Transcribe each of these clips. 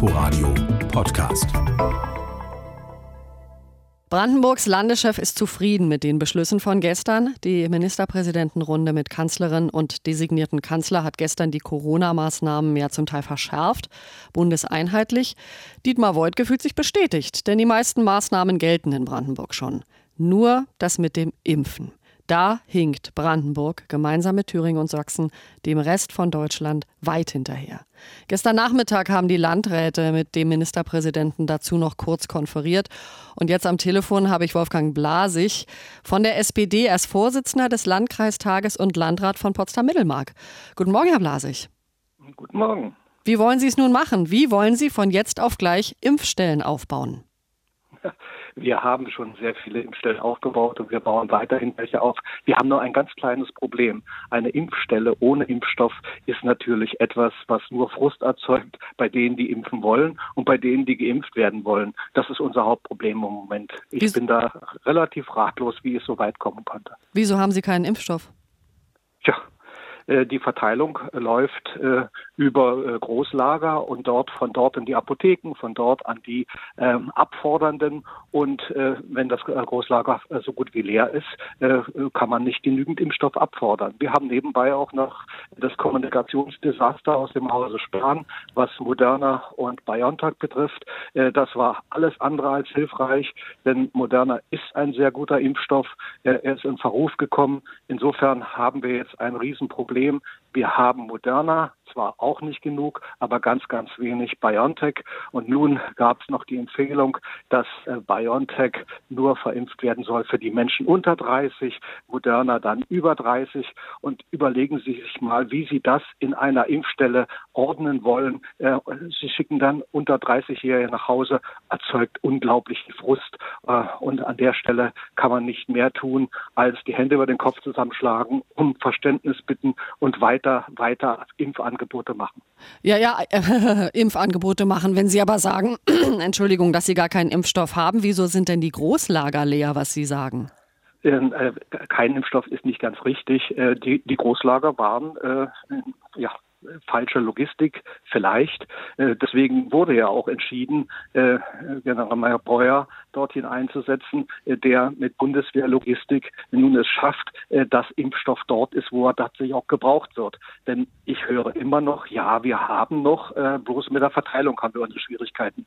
Inforadio Podcast. Brandenburgs Landeschef ist zufrieden mit den Beschlüssen von gestern. Die Ministerpräsidentenrunde mit Kanzlerin und designierten Kanzler hat gestern die Corona-Maßnahmen ja zum Teil verschärft, bundeseinheitlich. Dietmar Woidke fühlt sich bestätigt, denn die meisten Maßnahmen gelten in Brandenburg schon. Nur das mit dem Impfen. Da hinkt Brandenburg gemeinsam mit Thüringen und Sachsen dem Rest von Deutschland weit hinterher. Gestern Nachmittag haben die Landräte mit dem Ministerpräsidenten dazu noch kurz konferiert. Und jetzt am Telefon habe ich Wolfgang Blasig von der SPD als Vorsitzender des Landkreistages und Landrat von Potsdam-Mittelmark. Guten Morgen, Herr Blasig. Guten Morgen. Wie wollen Sie es nun machen? Wie wollen Sie von jetzt auf gleich Impfstellen aufbauen? Wir haben schon sehr viele Impfstellen aufgebaut und wir bauen weiterhin welche auf. Wir haben nur ein ganz kleines Problem. Eine Impfstelle ohne Impfstoff ist natürlich etwas, was nur Frust erzeugt bei denen, die impfen wollen und bei denen, die geimpft werden wollen. Das ist unser Hauptproblem im Moment. Ich Wieso? bin da relativ ratlos, wie es so weit kommen konnte. Wieso haben Sie keinen Impfstoff? Tja, die Verteilung läuft äh, über äh, Großlager und dort von dort in die Apotheken, von dort an die ähm, Abfordernden. Und wenn das Großlager so gut wie leer ist, kann man nicht genügend Impfstoff abfordern. Wir haben nebenbei auch noch das Kommunikationsdesaster aus dem Hause Spahn, was Moderna und BioNTech betrifft. das war alles andere als hilfreich, denn Moderna ist ein sehr guter Impfstoff. er ist in Verruf gekommen. Insofern haben wir jetzt ein Riesenproblem Problem. Wir haben Moderna, zwar auch nicht genug, aber ganz, ganz wenig BioNTech. Und nun gab es noch die Empfehlung, dass äh, BioNTech nur verimpft werden soll für die Menschen unter 30, Moderna dann über 30. Und überlegen Sie sich mal, wie Sie das in einer Impfstelle ordnen wollen. Äh, Sie schicken dann unter 30-Jährige nach Hause, erzeugt unglaublichen Frust. Äh, und an der Stelle kann man nicht mehr tun, als die Hände über den Kopf zusammenschlagen, um Verständnis bitten und weiter, weiter Impfangebote machen. Ja, ja, äh, Impfangebote machen. Wenn Sie aber sagen, Entschuldigung, dass Sie gar keinen Impfstoff haben, wieso sind denn die Großlager leer, was Sie sagen? Ähm, äh, kein Impfstoff ist nicht ganz richtig. Äh, die, die Großlager waren äh, ja falsche Logistik vielleicht. Äh, deswegen wurde ja auch entschieden, äh, Generalmajor Breuer dorthin einzusetzen, äh, der mit Bundeswehrlogistik nun es schafft, dass Impfstoff dort ist, wo er tatsächlich auch gebraucht wird. Denn ich höre immer noch, ja, wir haben noch, bloß mit der Verteilung haben wir unsere Schwierigkeiten.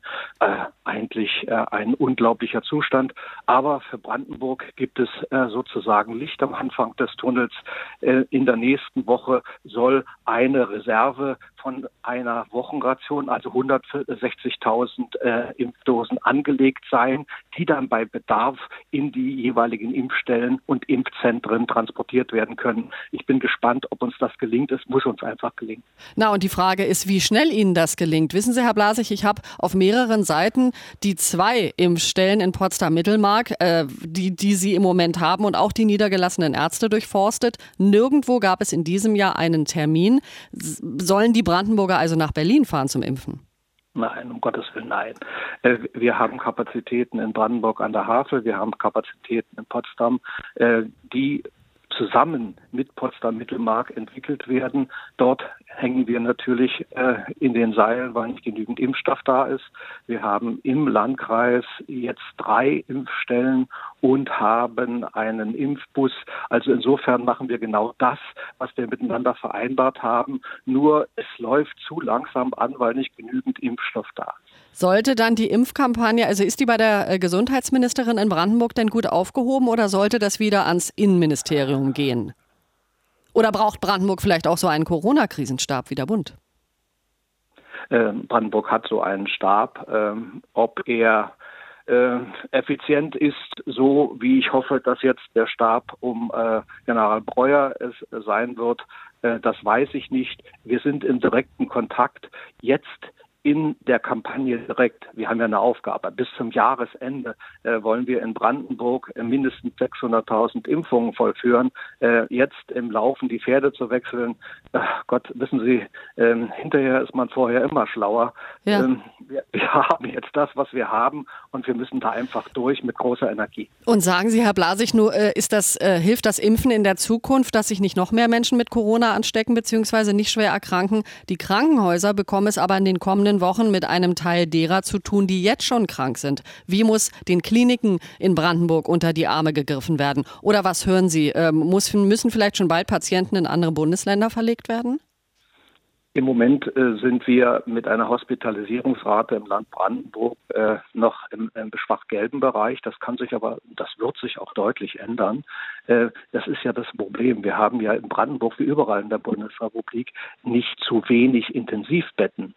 Eigentlich ein unglaublicher Zustand. Aber für Brandenburg gibt es sozusagen Licht am Anfang des Tunnels. In der nächsten Woche soll eine Reserve von einer Wochenration, also 160.000 äh, Impfdosen angelegt sein, die dann bei Bedarf in die jeweiligen Impfstellen und Impfzentren transportiert werden können. Ich bin gespannt, ob uns das gelingt. Es muss uns einfach gelingen. Na, und die Frage ist, wie schnell Ihnen das gelingt. Wissen Sie, Herr Blasich, ich habe auf mehreren Seiten die zwei Impfstellen in Potsdam-Mittelmark, äh, die, die Sie im Moment haben und auch die niedergelassenen Ärzte durchforstet. Nirgendwo gab es in diesem Jahr einen Termin. Sollen die Brandenburger also nach Berlin fahren zum Impfen? Nein, um Gottes Willen, nein. Äh, wir haben Kapazitäten in Brandenburg an der Havel, wir haben Kapazitäten in Potsdam, äh, die zusammen mit Potsdam Mittelmark entwickelt werden. Dort hängen wir natürlich äh, in den Seilen, weil nicht genügend Impfstoff da ist. Wir haben im Landkreis jetzt drei Impfstellen und haben einen Impfbus. Also insofern machen wir genau das, was wir miteinander vereinbart haben. Nur es läuft zu langsam an, weil nicht genügend Impfstoff da ist. Sollte dann die Impfkampagne, also ist die bei der äh, Gesundheitsministerin in Brandenburg denn gut aufgehoben oder sollte das wieder ans Innenministerium gehen? Oder braucht Brandenburg vielleicht auch so einen Corona-Krisenstab wie der Bund? Ähm, Brandenburg hat so einen Stab. Ähm, ob er äh, effizient ist, so wie ich hoffe, dass jetzt der Stab um äh, General Breuer es sein wird, äh, das weiß ich nicht. Wir sind in direkten Kontakt. Jetzt in der Kampagne direkt. Wir haben ja eine Aufgabe. Bis zum Jahresende äh, wollen wir in Brandenburg äh, mindestens 600.000 Impfungen vollführen. Äh, jetzt im Laufen die Pferde zu wechseln, Gott, wissen Sie, ähm, hinterher ist man vorher immer schlauer. Ja. Ähm, wir, wir, haben jetzt das, was wir haben und wir müssen da einfach durch mit großer Energie. Und sagen Sie, Herr Blasig, nur äh, ist das, äh, hilft das Impfen in der Zukunft, dass sich nicht noch mehr Menschen mit Corona anstecken bzw. nicht schwer erkranken? Die Krankenhäuser bekommen es aber in den kommenden kommenden Wochen mit einem Teil derer zu tun, die jetzt schon krank sind. Wie muss den Kliniken in Brandenburg unter die Arme gegriffen werden? Oder was hören Sie? Ähm, muss, müssen vielleicht schon bald Patienten in andere Bundesländer verlegt werden? Im Moment äh, sind wir mit einer Hospitalisierungsrate im Land Brandenburg äh, noch im, im schwach gelben Bereich. Das kann sich aber, das wird sich auch deutlich ändern. Äh, das ist ja das Problem. Wir haben ja in Brandenburg wie überall in der Bundesrepublik nicht zu wenig Intensivbetten.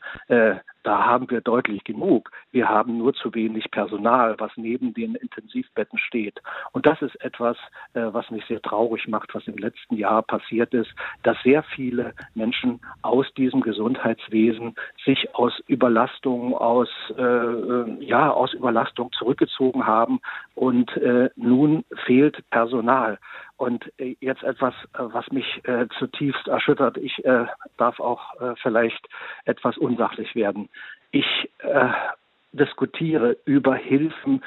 Da haben wir deutlich genug. Wir haben nur zu wenig Personal, was neben den Intensivbetten steht. Und das ist etwas, äh, was mich sehr traurig macht, was im letzten Jahr passiert ist, dass sehr viele Menschen aus diesem Gesundheitswesen sich aus Überlastung, aus, äh, äh ja, aus Überlastung zurückgezogen haben und äh, nun fehlt Personal. Und äh, jetzt etwas, äh, was mich äh, zutiefst erschüttert. Ich äh, darf auch äh, vielleicht etwas unsachlich werden. Ich äh, diskutiere über Hilfen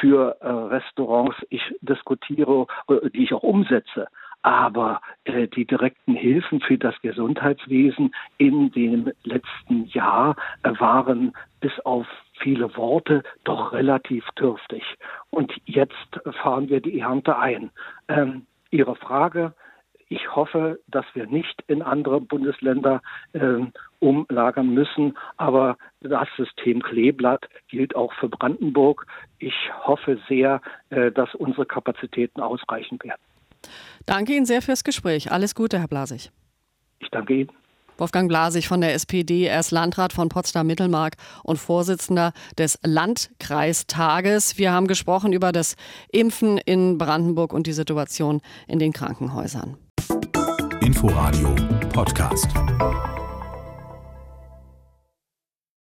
für Restaurants. Ich diskutiere, die ich auch umsetze. Aber äh, die direkten Hilfen für das Gesundheitswesen in dem letzten Jahr äh, waren bis auf viele Worte doch relativ dürftig. Und jetzt fahren wir die Ernte ein. Ähm, Ihre Frage, ich hoffe, dass wir nicht in andere Bundesländer äh, umlagern müssen, aber das System Kleeblatt gilt auch für Brandenburg. Ich hoffe sehr, äh, dass unsere Kapazitäten ausreichen werden. Danke Ihnen sehr fürs Gespräch. Alles Gute, Herr Blasig. Ich danke Ihnen. Wolfgang Blasig von der SPD, er ist Landrat von Potsdam-Mittelmark und Vorsitzender des Landkreistages. Wir haben gesprochen über das Impfen in Brandenburg und die Situation in den Krankenhäusern. Inforadio Podcast.